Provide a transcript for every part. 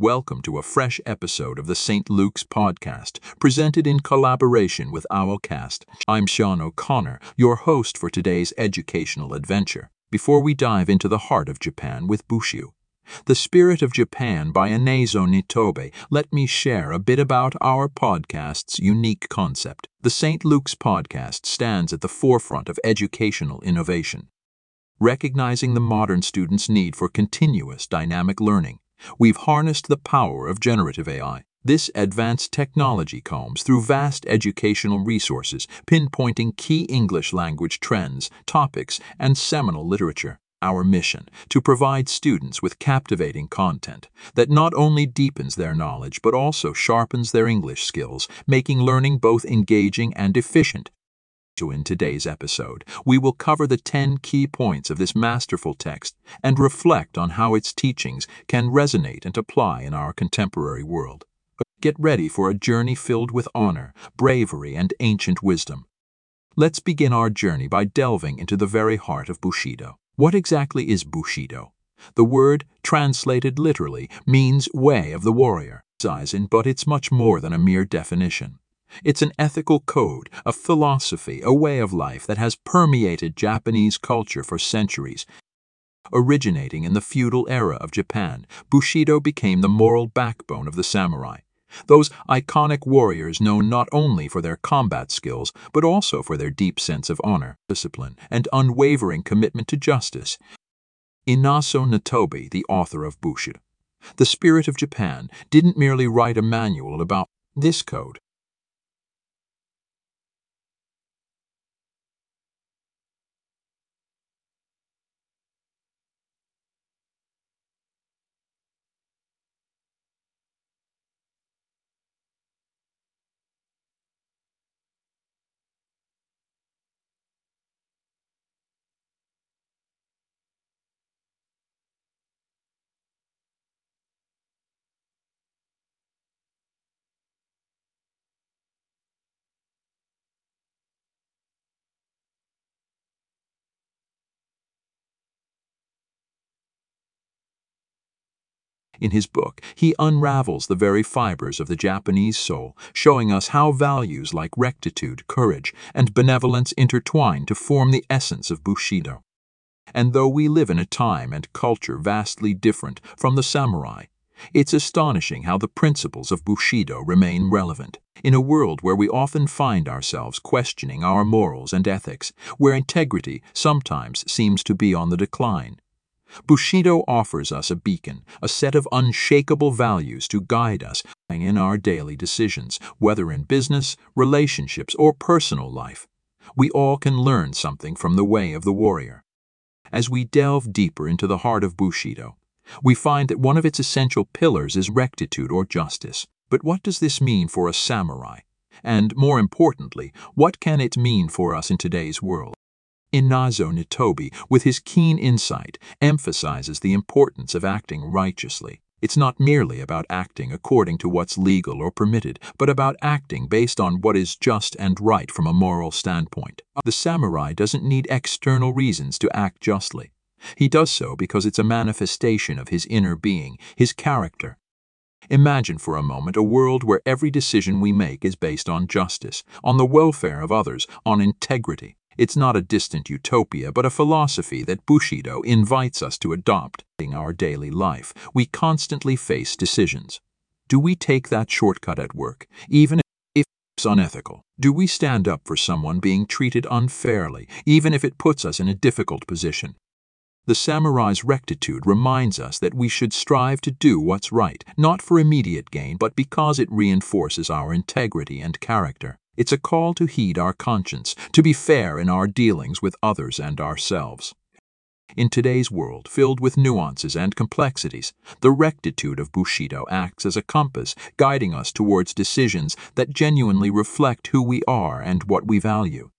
Welcome to a fresh episode of the St. Luke's podcast, presented in collaboration with Owlcast. I'm Sean O'Connor, your host for today's educational adventure. Before we dive into the heart of Japan with Bushido, The Spirit of Japan by Inazo Nitobe, let me share a bit about our podcast's unique concept. The St. Luke's podcast stands at the forefront of educational innovation. Recognizing the modern student's need for continuous dynamic learning, we've harnessed the power of generative AI. This advanced technology combs through vast educational resources, pinpointing key English language trends, topics, and seminal literature. Our mission to provide students with captivating content that not only deepens their knowledge but also sharpens their English skills, making learning both engaging and efficient. In today's episode, we will cover the 10 key points of this masterful text and reflect on how its teachings can resonate and apply in our contemporary world. Get ready for a journey filled with honor, bravery, and ancient wisdom. Let's begin our journey by delving into the very heart of Bushido. What exactly is Bushido? The word, translated literally, means way of the warrior, but it's much more than a mere definition. It's an ethical code, a philosophy, a way of life that has permeated Japanese culture for centuries. Originating in the feudal era of Japan, Bushido became the moral backbone of the samurai. Those iconic warriors known not only for their combat skills, but also for their deep sense of honor, discipline, and unwavering commitment to justice. Inazo Nitobe, the author of Bushido, The Spirit of Japan, didn't merely write a manual about this code. In his book, he unravels the very fibers of the Japanese soul, showing us how values like rectitude, courage, and benevolence intertwine to form the essence of Bushido. And though we live in a time and culture vastly different from the samurai, it's astonishing how the principles of Bushido remain relevant. In a world where we often find ourselves questioning our morals and ethics, where integrity sometimes seems to be on the decline, Bushido offers us a beacon, a set of unshakable values to guide us in our daily decisions, whether in business, relationships, or personal life. We all can learn something from the way of the warrior. As we delve deeper into the heart of Bushido, we find that one of its essential pillars is rectitude or justice. But what does this mean for a samurai? And more importantly, what can it mean for us in today's world? Inazo Nitobe, with his keen insight, emphasizes the importance of acting righteously. It's not merely about acting according to what's legal or permitted, but about acting based on what is just and right from a moral standpoint. The samurai doesn't need external reasons to act justly. He does so because it's a manifestation of his inner being, his character. Imagine for a moment a world where every decision we make is based on justice, on the welfare of others, on integrity. It's not a distant utopia, but a philosophy that Bushido invites us to adopt in our daily life. We constantly face decisions. Do we take that shortcut at work, even if it's unethical? Do we stand up for someone being treated unfairly, even if it puts us in a difficult position? The samurai's rectitude reminds us that we should strive to do what's right, not for immediate gain, but because it reinforces our integrity and character. It's a call to heed our conscience, to be fair in our dealings with others and ourselves. In today's world, filled with nuances and complexities, the rectitude of Bushido acts as a compass, guiding us towards decisions that genuinely reflect who we are and what we value.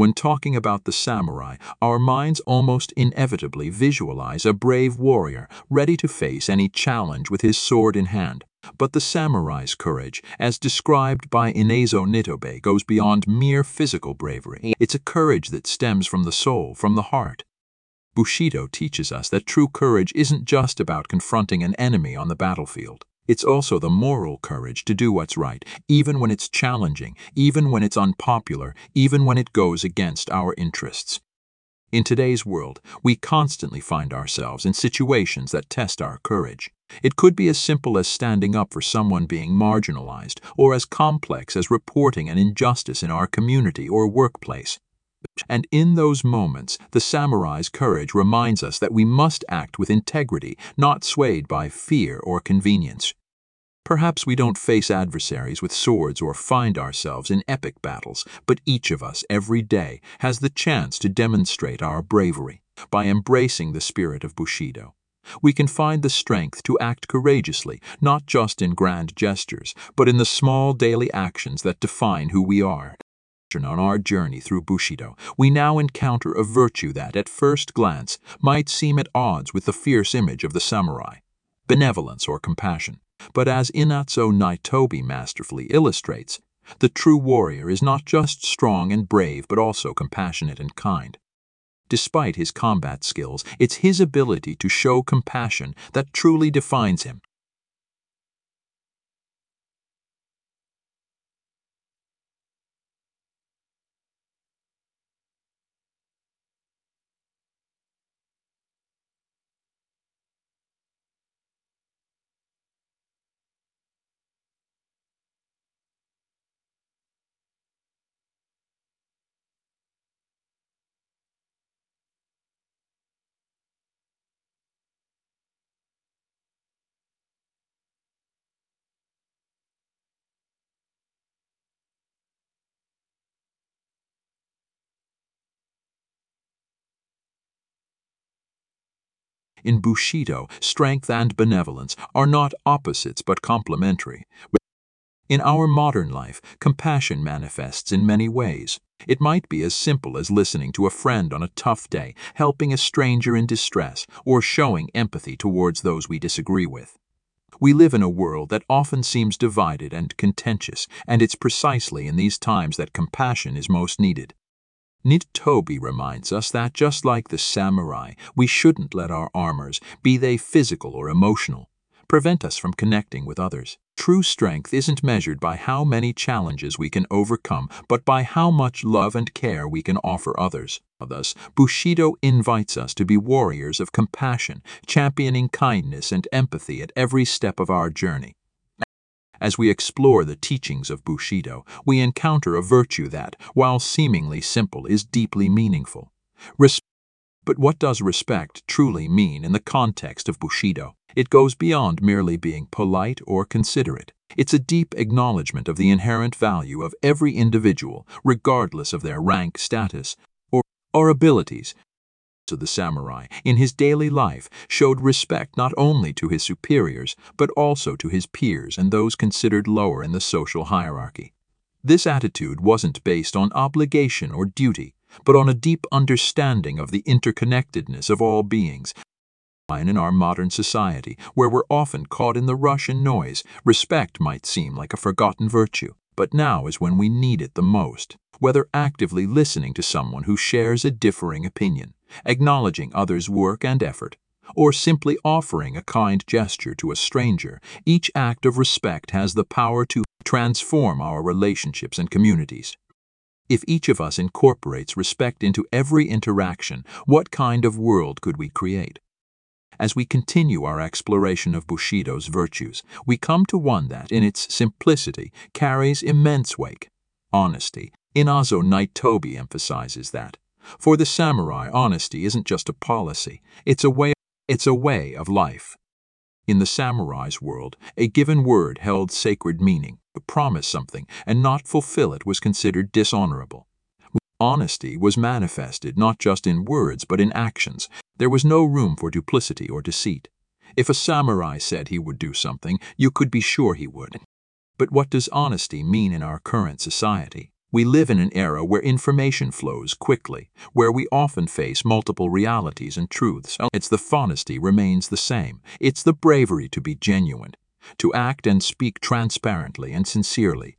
When talking about the samurai, our minds almost inevitably visualize a brave warrior ready to face any challenge with his sword in hand. But the samurai's courage, as described by Inazo Nitobe, goes beyond mere physical bravery. It's a courage that stems from the soul, from the heart. Bushido teaches us that true courage isn't just about confronting an enemy on the battlefield. It's also the moral courage to do what's right, even when it's challenging, even when it's unpopular, even when it goes against our interests. In today's world, we constantly find ourselves in situations that test our courage. It could be as simple as standing up for someone being marginalized, or as complex as reporting an injustice in our community or workplace. And in those moments, the samurai's courage reminds us that we must act with integrity, not swayed by fear or convenience. Perhaps we don't face adversaries with swords or find ourselves in epic battles, but each of us, every day, has the chance to demonstrate our bravery by embracing the spirit of Bushido. We can find the strength to act courageously, not just in grand gestures, but in the small daily actions that define who we are. On our journey through Bushido, we now encounter a virtue that, at first glance, might seem at odds with the fierce image of the samurai benevolence or compassion. But as Inazo Nitobe masterfully illustrates, the true warrior is not just strong and brave, but also compassionate and kind. Despite his combat skills, it's his ability to show compassion that truly defines him. In Bushido, strength and benevolence are not opposites but complementary. In our modern life, compassion manifests in many ways. It might be as simple as listening to a friend on a tough day, helping a stranger in distress, or showing empathy towards those we disagree with. We live in a world that often seems divided and contentious, and it's precisely in these times that compassion is most needed. Nitobe reminds us that just like the samurai, we shouldn't let our armors, be they physical or emotional, prevent us from connecting with others. True strength isn't measured by how many challenges we can overcome, but by how much love and care we can offer others. Thus, Bushido invites us to be warriors of compassion, championing kindness and empathy at every step of our journey. As we explore the teachings of Bushido, we encounter a virtue that, while seemingly simple, is deeply meaningful. But what does respect truly mean in the context of Bushido? It goes beyond merely being polite or considerate. It's a deep acknowledgement of the inherent value of every individual, regardless of their rank, status, or, or abilities, of the samurai in his daily life showed respect not only to his superiors, but also to his peers and those considered lower in the social hierarchy. This attitude wasn't based on obligation or duty, but on a deep understanding of the interconnectedness of all beings. In our modern society, where we're often caught in the rush and noise, respect might seem like a forgotten virtue, but now is when we need it the most whether actively listening to someone who shares a differing opinion, acknowledging others' work and effort, or simply offering a kind gesture to a stranger, each act of respect has the power to transform our relationships and communities. If each of us incorporates respect into every interaction, what kind of world could we create? As we continue our exploration of Bushido's virtues, we come to one that, in its simplicity, carries immense weight honesty, Inazo Nitobe emphasizes that. For the samurai, honesty isn't just a policy, it's a way, it's a way of life. In the samurai's world, a given word held sacred meaning. To promise something and not fulfill it was considered dishonorable. Honesty was manifested not just in words but in actions. There was no room for duplicity or deceit. If a samurai said he would do something, you could be sure he would. But what does honesty mean in our current society? We live in an era where information flows quickly, where we often face multiple realities and truths. It's the honesty remains the same. It's the bravery to be genuine, to act and speak transparently and sincerely.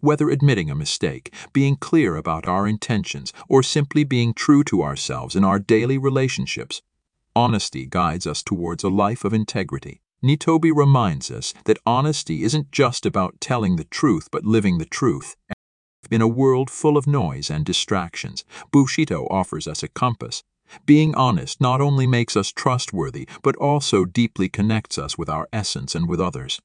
Whether admitting a mistake, being clear about our intentions, or simply being true to ourselves in our daily relationships, honesty guides us towards a life of integrity. Nitobe reminds us that honesty isn't just about telling the truth but living the truth. In a world full of noise and distractions, Bushido offers us a compass. Being honest not only makes us trustworthy, but also deeply connects us with our essence and with others.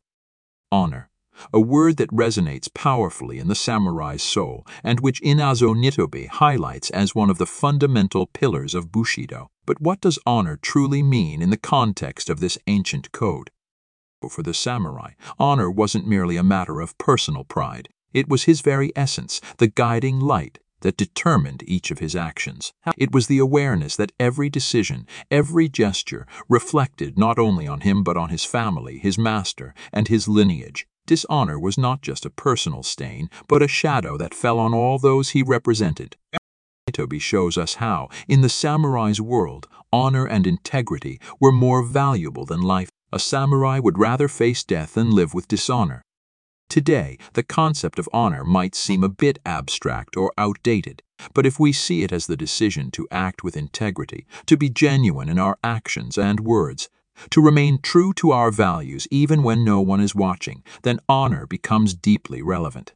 Honor, a word that resonates powerfully in the samurai's soul and which Inazo Nitobe highlights as one of the fundamental pillars of Bushido. But what does honor truly mean in the context of this ancient code? For the samurai, honor wasn't merely a matter of personal pride. It was his very essence, the guiding light that determined each of his actions. It was the awareness that every decision, every gesture, reflected not only on him but on his family, his master, and his lineage. Dishonor was not just a personal stain, but a shadow that fell on all those he represented. Toby shows us how, in the samurai's world, honor and integrity were more valuable than life. A samurai would rather face death than live with dishonor. Today, the concept of honor might seem a bit abstract or outdated, but if we see it as the decision to act with integrity, to be genuine in our actions and words, to remain true to our values even when no one is watching, then honor becomes deeply relevant.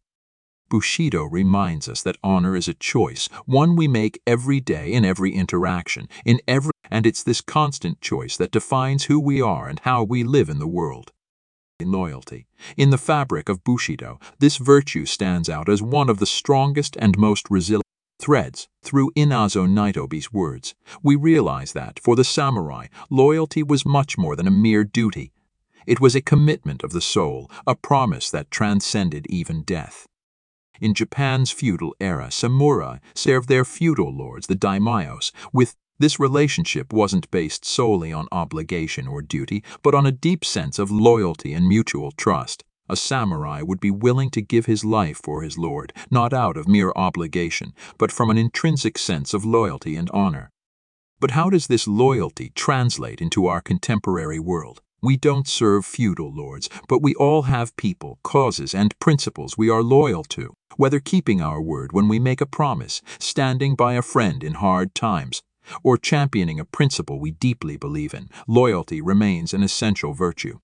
Bushido reminds us that honor is a choice, one we make every day in every interaction, in every and it's this constant choice that defines who we are and how we live in the world. Loyalty. In the fabric of Bushido, this virtue stands out as one of the strongest and most resilient threads. Through Inazo Nitobe's words, we realize that, for the samurai, loyalty was much more than a mere duty. It was a commitment of the soul, a promise that transcended even death. In Japan's feudal era, samurai served their feudal lords, the daimyos, with this relationship wasn't based solely on obligation or duty, but on a deep sense of loyalty and mutual trust. A samurai would be willing to give his life for his lord, not out of mere obligation, but from an intrinsic sense of loyalty and honor. But how does this loyalty translate into our contemporary world? We don't serve feudal lords, but we all have people, causes, and principles we are loyal to, whether keeping our word when we make a promise, standing by a friend in hard times, or championing a principle we deeply believe in, loyalty remains an essential virtue.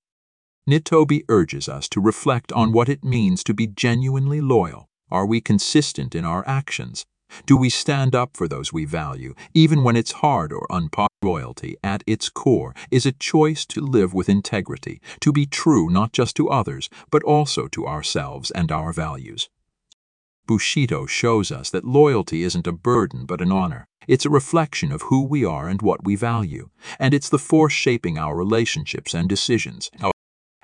Nitobe urges us to reflect on what it means to be genuinely loyal. Are we consistent in our actions? Do we stand up for those we value, even when it's hard or unpopular? Loyalty, at its core, is a choice to live with integrity, to be true not just to others, but also to ourselves and our values. Bushido shows us that loyalty isn't a burden but an honor. It's a reflection of who we are and what we value, and it's the force shaping our relationships and decisions.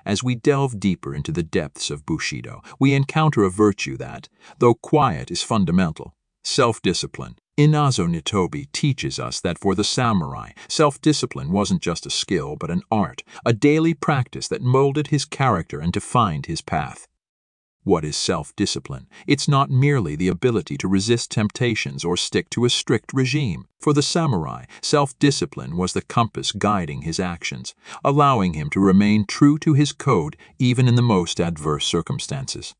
As we delve deeper into the depths of Bushido, we encounter a virtue that, though quiet, is fundamental self-discipline. Inazo Nitobe teaches us that for the samurai, self-discipline wasn't just a skill but an art, a daily practice that molded his character and defined his path. What is self discipline? It's not merely the ability to resist temptations or stick to a strict regime. For the samurai, self discipline was the compass guiding his actions, allowing him to remain true to his code even in the most adverse circumstances.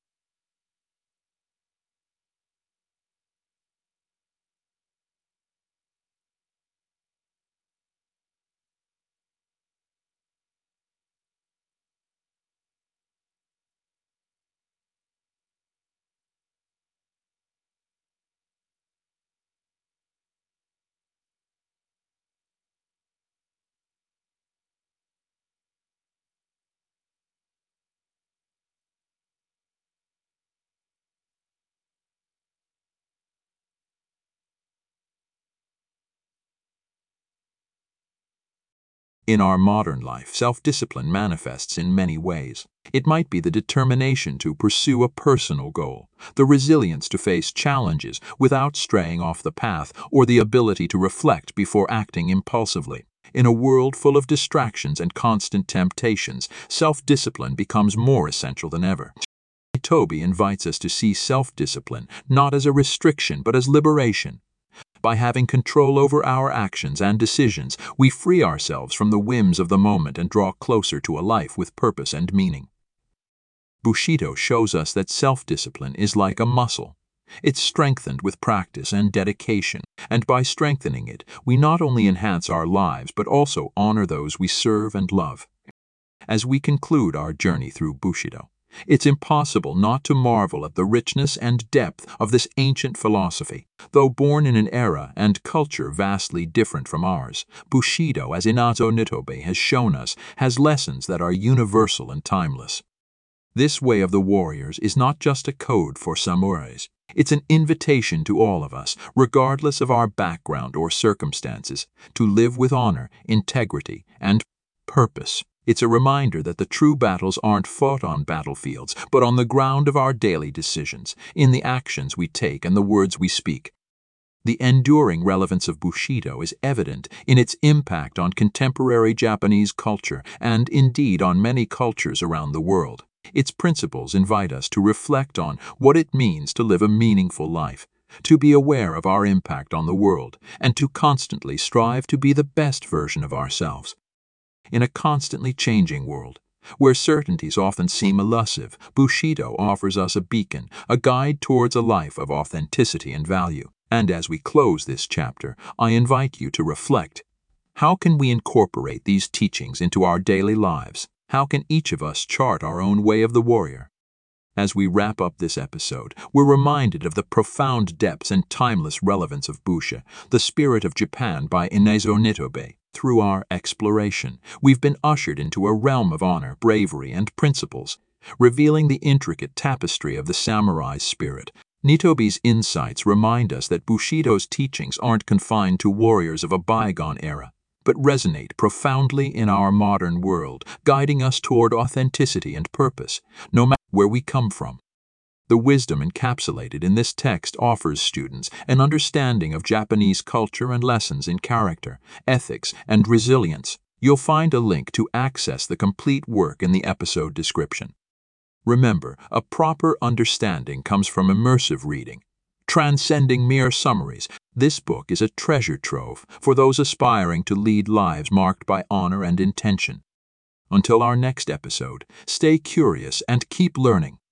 In our modern life, self-discipline manifests in many ways. It might be the determination to pursue a personal goal, the resilience to face challenges without straying off the path, or the ability to reflect before acting impulsively. In a world full of distractions and constant temptations, self-discipline becomes more essential than ever. Toby invites us to see self-discipline not as a restriction but as liberation, by having control over our actions and decisions, we free ourselves from the whims of the moment and draw closer to a life with purpose and meaning. Bushido shows us that self-discipline is like a muscle. It's strengthened with practice and dedication, and by strengthening it, we not only enhance our lives but also honor those we serve and love. As we conclude our journey through Bushido, it's impossible not to marvel at the richness and depth of this ancient philosophy. Though born in an era and culture vastly different from ours, Bushido, as Inazo Nitobe has shown us, has lessons that are universal and timeless. This way of the warriors is not just a code for samurais. It's an invitation to all of us, regardless of our background or circumstances, to live with honor, integrity, and purpose. It's a reminder that the true battles aren't fought on battlefields, but on the ground of our daily decisions, in the actions we take and the words we speak. The enduring relevance of Bushido is evident in its impact on contemporary Japanese culture and indeed on many cultures around the world. Its principles invite us to reflect on what it means to live a meaningful life, to be aware of our impact on the world, and to constantly strive to be the best version of ourselves in a constantly changing world. Where certainties often seem elusive, Bushido offers us a beacon, a guide towards a life of authenticity and value. And as we close this chapter, I invite you to reflect. How can we incorporate these teachings into our daily lives? How can each of us chart our own way of the warrior? As we wrap up this episode, we're reminded of the profound depths and timeless relevance of Busha, the spirit of Japan by Inazo Nitobe. Through our exploration, we've been ushered into a realm of honor, bravery, and principles, revealing the intricate tapestry of the samurai's spirit. Nitobe's insights remind us that Bushido's teachings aren't confined to warriors of a bygone era, but resonate profoundly in our modern world, guiding us toward authenticity and purpose, no matter where we come from. The wisdom encapsulated in this text offers students an understanding of Japanese culture and lessons in character, ethics, and resilience. You'll find a link to access the complete work in the episode description. Remember, a proper understanding comes from immersive reading. Transcending mere summaries, this book is a treasure trove for those aspiring to lead lives marked by honor and intention. Until our next episode, stay curious and keep learning.